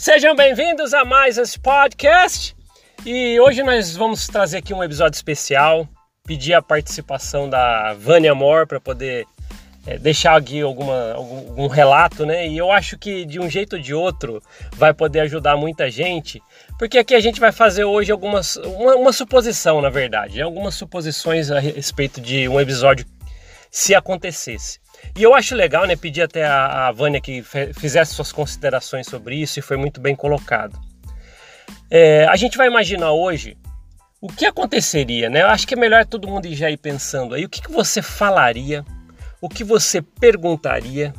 Sejam bem-vindos a mais esse podcast. E hoje nós vamos trazer aqui um episódio especial. Pedir a participação da Vânia Amor para poder é, deixar aqui alguma, algum, algum, relato, né? E eu acho que de um jeito ou de outro vai poder ajudar muita gente, porque aqui a gente vai fazer hoje algumas uma, uma suposição, na verdade, né? algumas suposições a respeito de um episódio se acontecesse. E eu acho legal, né? Pedir até a, a Vânia que fizesse suas considerações sobre isso e foi muito bem colocado. É, a gente vai imaginar hoje o que aconteceria, né? Eu acho que é melhor todo mundo já ir pensando aí. O que, que você falaria o que você perguntaria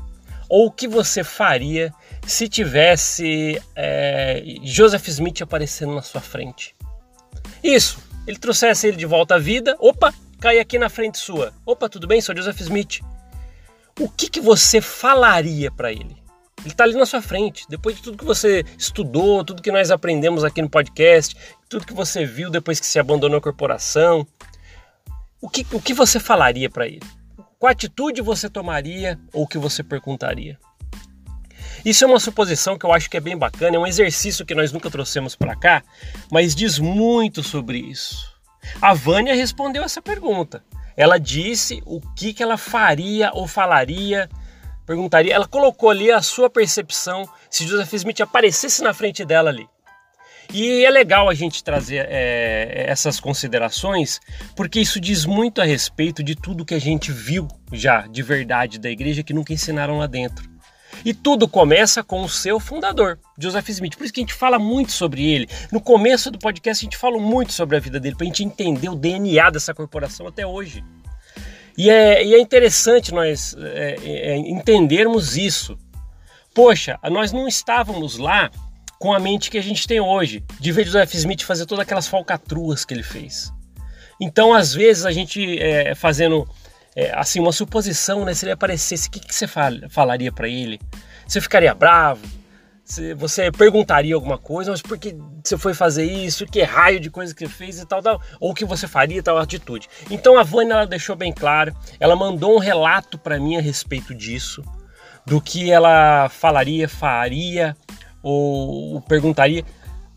ou o que você faria se tivesse é, Joseph Smith aparecendo na sua frente. Isso, ele trouxesse ele de volta à vida, opa, cai aqui na frente sua. Opa, tudo bem? Sou Joseph Smith. O que, que você falaria para ele? Ele está ali na sua frente. Depois de tudo que você estudou, tudo que nós aprendemos aqui no podcast, tudo que você viu depois que se abandonou a corporação, o que, o que você falaria para ele? Qual atitude você tomaria ou que você perguntaria? Isso é uma suposição que eu acho que é bem bacana, é um exercício que nós nunca trouxemos para cá, mas diz muito sobre isso. A Vânia respondeu essa pergunta. Ela disse o que, que ela faria ou falaria, perguntaria. Ela colocou ali a sua percepção se Joseph Smith aparecesse na frente dela ali. E é legal a gente trazer é, essas considerações, porque isso diz muito a respeito de tudo que a gente viu já de verdade da igreja que nunca ensinaram lá dentro. E tudo começa com o seu fundador, Joseph Smith. Por isso que a gente fala muito sobre ele. No começo do podcast a gente fala muito sobre a vida dele, para a gente entender o DNA dessa corporação até hoje. E é, e é interessante nós é, é, entendermos isso. Poxa, nós não estávamos lá com a mente que a gente tem hoje, de ver Joseph Smith fazer todas aquelas falcatruas que ele fez. Então, às vezes, a gente é, fazendo é, assim uma suposição, né? Se ele aparecesse, o que, que você fal falaria para ele? Você ficaria bravo? Você perguntaria alguma coisa, mas por que você foi fazer isso? Que raio de coisa que você fez e tal, tal? Ou que você faria tal atitude? Então a Vânia ela deixou bem claro, ela mandou um relato para mim a respeito disso, do que ela falaria, faria ou perguntaria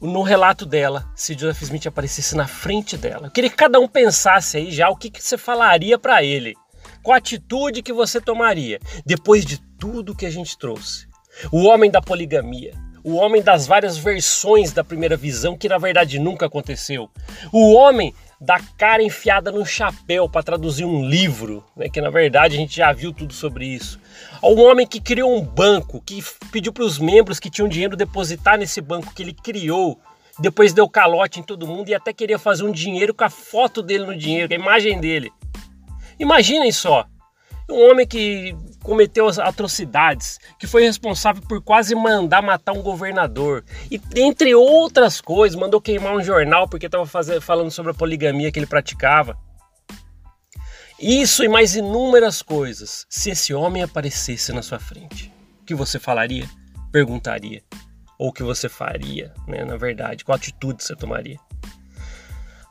no relato dela se Joseph Smith aparecesse na frente dela. Eu queria que cada um pensasse aí já o que, que você falaria para ele. Qual atitude que você tomaria depois de tudo que a gente trouxe? O homem da poligamia, o homem das várias versões da primeira visão que na verdade nunca aconteceu. O homem da cara enfiada no chapéu para traduzir um livro, né, que na verdade a gente já viu tudo sobre isso. Um homem que criou um banco, que pediu para os membros que tinham dinheiro depositar nesse banco que ele criou, depois deu calote em todo mundo e até queria fazer um dinheiro com a foto dele no dinheiro, com a imagem dele. Imaginem só, um homem que cometeu atrocidades, que foi responsável por quase mandar matar um governador e entre outras coisas mandou queimar um jornal porque estava falando sobre a poligamia que ele praticava. Isso e mais inúmeras coisas. Se esse homem aparecesse na sua frente, o que você falaria? Perguntaria? Ou o que você faria, né? Na verdade, qual atitude você tomaria?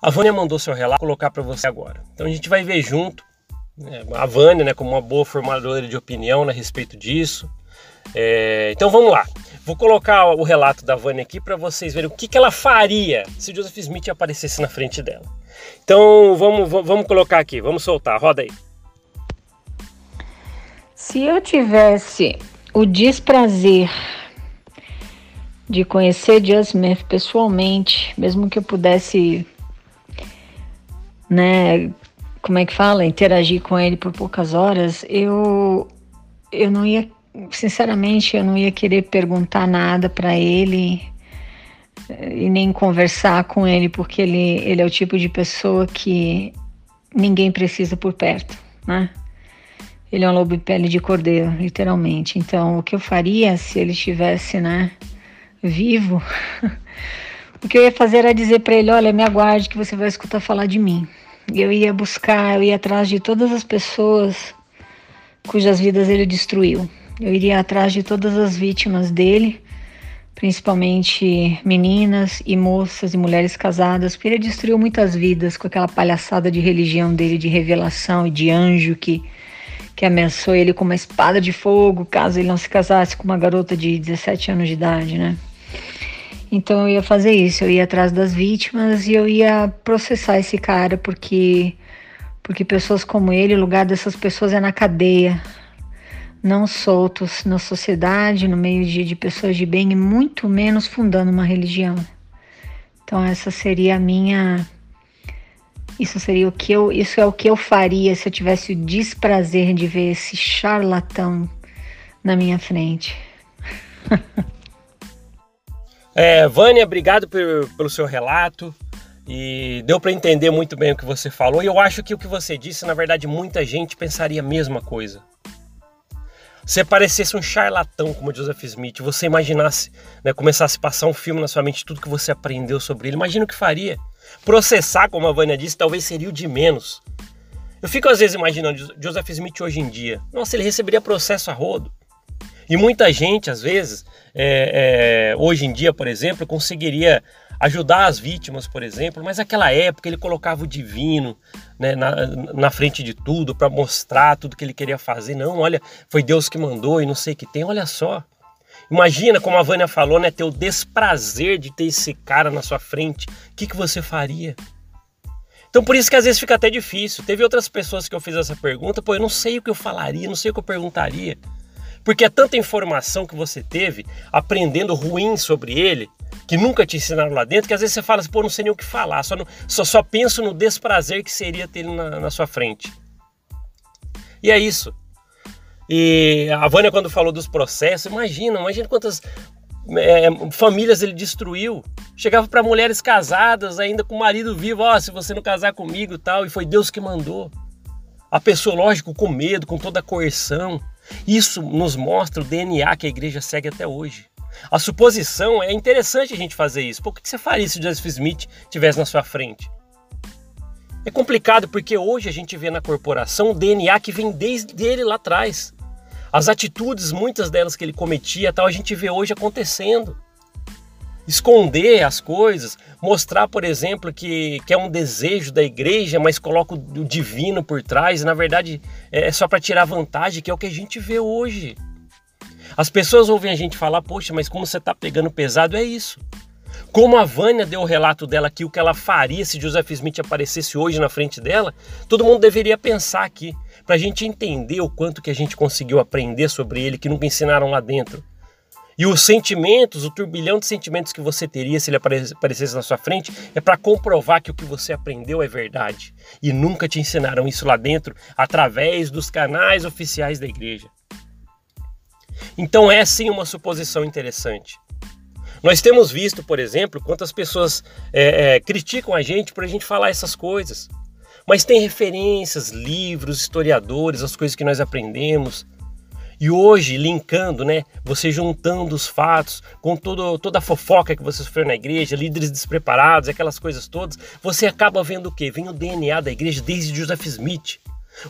A Vânia mandou seu relato colocar para você agora. Então a gente vai ver junto? A Vânia, né, como uma boa formadora de opinião né, a respeito disso. É, então vamos lá. Vou colocar o relato da Vânia aqui para vocês verem o que, que ela faria se Joseph Smith aparecesse na frente dela. Então vamos, vamos colocar aqui, vamos soltar, roda aí. Se eu tivesse o desprazer de conhecer John Smith pessoalmente, mesmo que eu pudesse, né, como é que fala, interagir com ele por poucas horas, eu eu não ia, sinceramente, eu não ia querer perguntar nada para ele e nem conversar com ele, porque ele, ele é o tipo de pessoa que ninguém precisa por perto, né? Ele é um lobo de pele de cordeiro, literalmente. Então, o que eu faria se ele estivesse, né, vivo? o que eu ia fazer era dizer para ele: olha, me aguarde que você vai escutar falar de mim. Eu ia buscar, eu ia atrás de todas as pessoas cujas vidas ele destruiu. Eu iria atrás de todas as vítimas dele principalmente meninas e moças e mulheres casadas, porque ele destruiu muitas vidas com aquela palhaçada de religião dele, de revelação e de anjo que, que ameaçou ele com uma espada de fogo caso ele não se casasse com uma garota de 17 anos de idade, né? Então eu ia fazer isso, eu ia atrás das vítimas e eu ia processar esse cara porque porque pessoas como ele, o lugar dessas pessoas é na cadeia, não soltos na sociedade, no meio de, de pessoas de bem e muito menos fundando uma religião. Então essa seria a minha isso seria o que eu, isso é o que eu faria se eu tivesse o desprazer de ver esse charlatão na minha frente. é, Vânia, obrigado por, pelo seu relato e deu para entender muito bem o que você falou. E eu acho que o que você disse, na verdade, muita gente pensaria a mesma coisa. Se parecesse um charlatão como Joseph Smith, você imaginasse, né, começasse a passar um filme na sua mente, tudo que você aprendeu sobre ele, imagina o que faria. Processar, como a Vânia disse, talvez seria o de menos. Eu fico às vezes imaginando Joseph Smith hoje em dia. Nossa, ele receberia processo a rodo. E muita gente, às vezes, é, é, hoje em dia, por exemplo, conseguiria ajudar as vítimas, por exemplo, mas naquela época ele colocava o divino né, na, na frente de tudo para mostrar tudo que ele queria fazer. Não, olha, foi Deus que mandou e não sei o que tem, olha só. Imagina, como a Vânia falou, né, ter o desprazer de ter esse cara na sua frente. O que, que você faria? Então por isso que às vezes fica até difícil. Teve outras pessoas que eu fiz essa pergunta, pô, eu não sei o que eu falaria, não sei o que eu perguntaria. Porque é tanta informação que você teve aprendendo ruim sobre ele, que nunca te ensinaram lá dentro, que às vezes você fala assim, pô, não sei nem o que falar, só, não, só, só penso no desprazer que seria ter ele na, na sua frente. E é isso. E a Vânia, quando falou dos processos, imagina, imagina quantas é, famílias ele destruiu. Chegava para mulheres casadas, ainda com o marido vivo, ó, oh, se você não casar comigo tal, e foi Deus que mandou. A pessoa, lógico, com medo, com toda a coerção. Isso nos mostra o DNA que a igreja segue até hoje. A suposição é interessante a gente fazer isso. Por que você faria se Joseph Smith estivesse na sua frente? É complicado porque hoje a gente vê na corporação o DNA que vem desde ele lá atrás. As atitudes, muitas delas que ele cometia, tal, a gente vê hoje acontecendo. Esconder as coisas, mostrar, por exemplo, que, que é um desejo da igreja, mas coloca o divino por trás, e na verdade é só para tirar vantagem, que é o que a gente vê hoje. As pessoas ouvem a gente falar, poxa, mas como você está pegando pesado, é isso. Como a Vânia deu o relato dela aqui, o que ela faria se Joseph Smith aparecesse hoje na frente dela, todo mundo deveria pensar aqui, para a gente entender o quanto que a gente conseguiu aprender sobre ele, que nunca ensinaram lá dentro. E os sentimentos, o turbilhão de sentimentos que você teria se ele aparecesse na sua frente, é para comprovar que o que você aprendeu é verdade. E nunca te ensinaram isso lá dentro através dos canais oficiais da igreja. Então é sim uma suposição interessante. Nós temos visto, por exemplo, quantas pessoas é, é, criticam a gente por a gente falar essas coisas. Mas tem referências, livros, historiadores, as coisas que nós aprendemos. E hoje, linkando, né, você juntando os fatos com todo, toda a fofoca que você sofreu na igreja, líderes despreparados, aquelas coisas todas, você acaba vendo o quê? Vem o DNA da igreja desde Joseph Smith.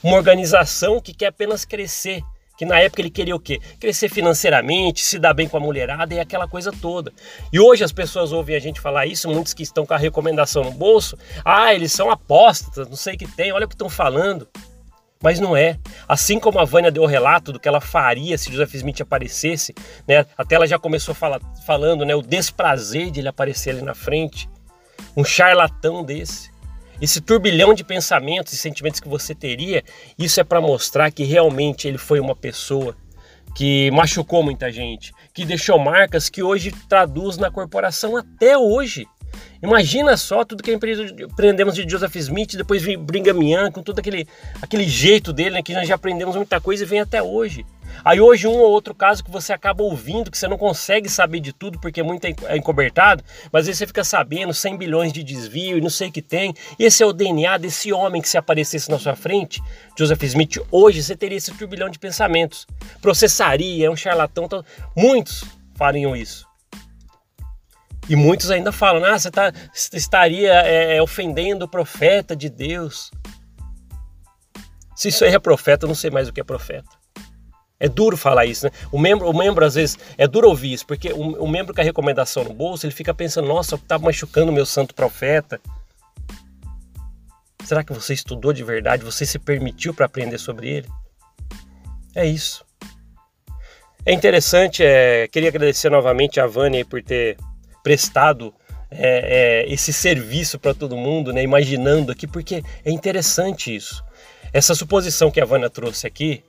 Uma organização que quer apenas crescer, que na época ele queria o quê? Crescer financeiramente, se dar bem com a mulherada e aquela coisa toda. E hoje as pessoas ouvem a gente falar isso, muitos que estão com a recomendação no bolso, ah, eles são apóstatas, não sei o que tem, olha o que estão falando. Mas não é. Assim como a Vânia deu o relato do que ela faria se Joseph Smith aparecesse, né? Até ela já começou fala, falando, né? O desprazer de ele aparecer ali na frente. Um charlatão desse esse turbilhão de pensamentos e sentimentos que você teria, isso é para mostrar que realmente ele foi uma pessoa que machucou muita gente, que deixou marcas que hoje traduz na corporação até hoje. Imagina só tudo que aprendemos de Joseph Smith, depois vem Brigham Young, com todo aquele, aquele jeito dele, né, que nós já aprendemos muita coisa e vem até hoje. Aí hoje um ou outro caso que você acaba ouvindo, que você não consegue saber de tudo porque é muito encobertado, mas aí você fica sabendo 100 bilhões de desvio e não sei o que tem. Esse é o DNA desse homem que se aparecesse na sua frente, Joseph Smith, hoje você teria esse turbilhão de pensamentos. Processaria, é um charlatão, então, muitos fariam isso. E muitos ainda falam, ah, você tá, estaria é, ofendendo o profeta de Deus. Se isso aí é profeta, eu não sei mais o que é profeta. É duro falar isso, né? O membro, o membro às vezes, é duro ouvir isso, porque o, o membro com a recomendação no bolso, ele fica pensando, nossa, tá machucando o meu santo profeta. Será que você estudou de verdade? Você se permitiu para aprender sobre ele? É isso. É interessante, é, queria agradecer novamente a Vânia por ter prestado é, é, esse serviço para todo mundo, né, imaginando aqui, porque é interessante isso. Essa suposição que a Vânia trouxe aqui,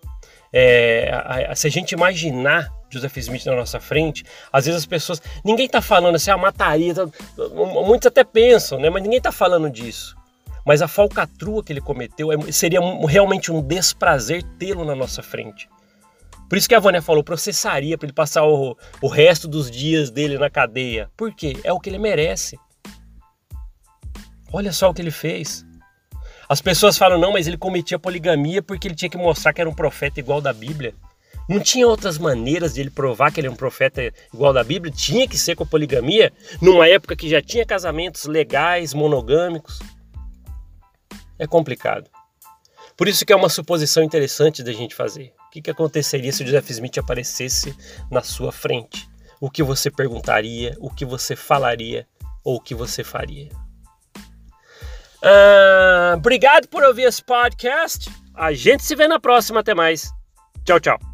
é, a, a, se a gente imaginar Joseph Smith na nossa frente, às vezes as pessoas. Ninguém está falando assim, a ah, mataria. Tá, muitos até pensam, né? Mas ninguém está falando disso. Mas a falcatrua que ele cometeu é, seria realmente um desprazer tê-lo na nossa frente. Por isso que a Vânia falou, processaria para ele passar o, o resto dos dias dele na cadeia. Por quê? É o que ele merece. Olha só o que ele fez. As pessoas falam, não, mas ele cometia poligamia porque ele tinha que mostrar que era um profeta igual da Bíblia. Não tinha outras maneiras de ele provar que ele é um profeta igual da Bíblia? Tinha que ser com a poligamia, numa época que já tinha casamentos legais, monogâmicos. É complicado. Por isso que é uma suposição interessante da gente fazer. Que, que aconteceria se o Joseph Smith aparecesse na sua frente? O que você perguntaria, o que você falaria ou o que você faria? Uh, obrigado por ouvir esse podcast. A gente se vê na próxima. Até mais. Tchau, tchau.